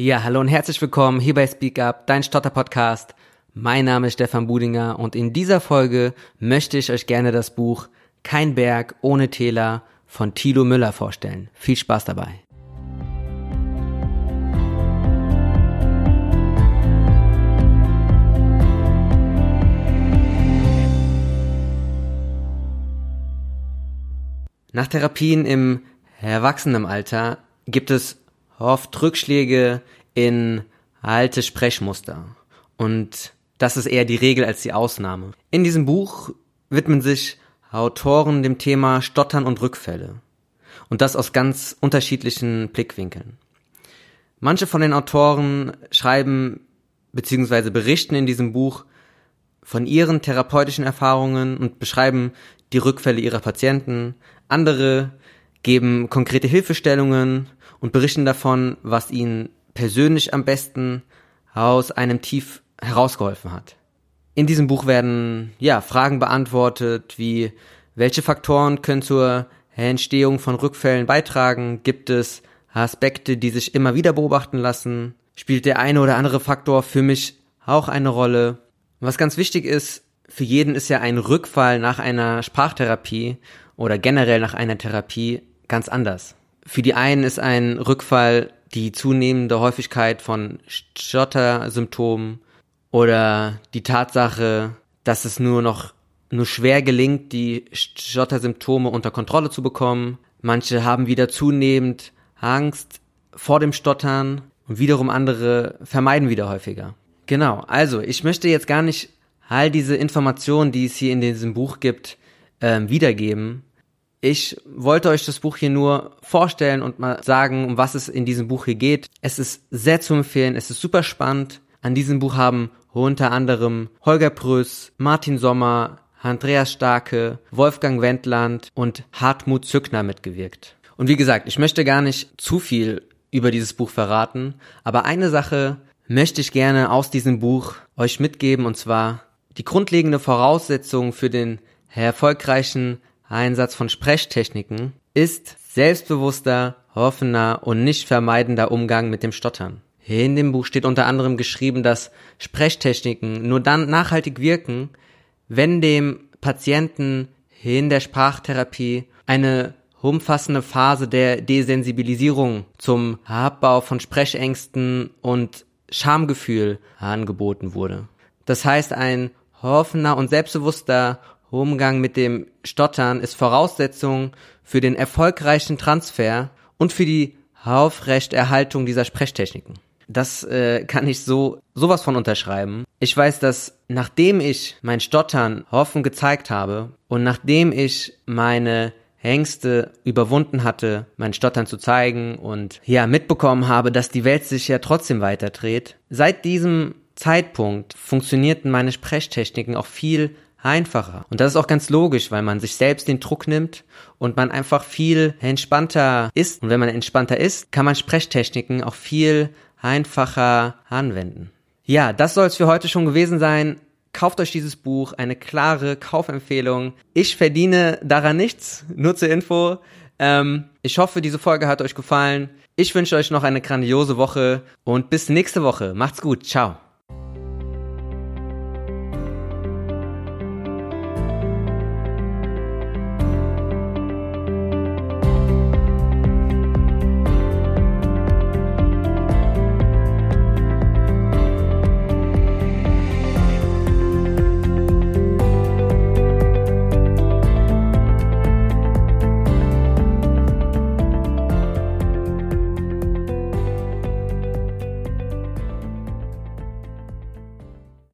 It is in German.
Ja, hallo und herzlich willkommen hier bei Speak Up, dein Stotter-Podcast. Mein Name ist Stefan Budinger und in dieser Folge möchte ich euch gerne das Buch Kein Berg ohne Täler von Thilo Müller vorstellen. Viel Spaß dabei. Nach Therapien im Erwachsenenalter gibt es oft Rückschläge in alte Sprechmuster. Und das ist eher die Regel als die Ausnahme. In diesem Buch widmen sich Autoren dem Thema Stottern und Rückfälle. Und das aus ganz unterschiedlichen Blickwinkeln. Manche von den Autoren schreiben bzw. berichten in diesem Buch von ihren therapeutischen Erfahrungen und beschreiben die Rückfälle ihrer Patienten. Andere geben konkrete Hilfestellungen und berichten davon, was ihnen persönlich am besten aus einem Tief herausgeholfen hat. In diesem Buch werden ja Fragen beantwortet, wie welche Faktoren können zur Entstehung von Rückfällen beitragen? Gibt es Aspekte, die sich immer wieder beobachten lassen? Spielt der eine oder andere Faktor für mich auch eine Rolle? Was ganz wichtig ist, für jeden ist ja ein Rückfall nach einer Sprachtherapie oder generell nach einer Therapie ganz anders. Für die einen ist ein Rückfall die zunehmende Häufigkeit von Stottersymptomen oder die Tatsache, dass es nur noch nur schwer gelingt, die Stottersymptome unter Kontrolle zu bekommen. Manche haben wieder zunehmend Angst vor dem Stottern und wiederum andere vermeiden wieder häufiger. Genau, also ich möchte jetzt gar nicht all diese Informationen, die es hier in diesem Buch gibt, ähm, wiedergeben. Ich wollte euch das Buch hier nur vorstellen und mal sagen, um was es in diesem Buch hier geht. Es ist sehr zu empfehlen, es ist super spannend. An diesem Buch haben unter anderem Holger Pröß, Martin Sommer, Andreas Starke, Wolfgang Wendland und Hartmut Zückner mitgewirkt. Und wie gesagt, ich möchte gar nicht zu viel über dieses Buch verraten, aber eine Sache möchte ich gerne aus diesem Buch euch mitgeben, und zwar die grundlegende Voraussetzung für den erfolgreichen Einsatz von Sprechtechniken ist selbstbewusster, offener und nicht vermeidender Umgang mit dem Stottern. In dem Buch steht unter anderem geschrieben, dass Sprechtechniken nur dann nachhaltig wirken, wenn dem Patienten in der Sprachtherapie eine umfassende Phase der Desensibilisierung zum Abbau von Sprechängsten und Schamgefühl angeboten wurde. Das heißt, ein offener und selbstbewusster Umgang mit dem Stottern ist Voraussetzung für den erfolgreichen Transfer und für die Aufrechterhaltung dieser Sprechtechniken. Das äh, kann ich so sowas von unterschreiben. Ich weiß, dass nachdem ich mein Stottern offen gezeigt habe und nachdem ich meine Ängste überwunden hatte, mein Stottern zu zeigen und ja mitbekommen habe, dass die Welt sich ja trotzdem weiterdreht. Seit diesem Zeitpunkt funktionierten meine Sprechtechniken auch viel einfacher. Und das ist auch ganz logisch, weil man sich selbst den Druck nimmt und man einfach viel entspannter ist. Und wenn man entspannter ist, kann man Sprechtechniken auch viel einfacher anwenden. Ja, das soll es für heute schon gewesen sein. Kauft euch dieses Buch, eine klare Kaufempfehlung. Ich verdiene daran nichts, nur zur Info. Ähm, ich hoffe, diese Folge hat euch gefallen. Ich wünsche euch noch eine grandiose Woche und bis nächste Woche. Macht's gut. Ciao.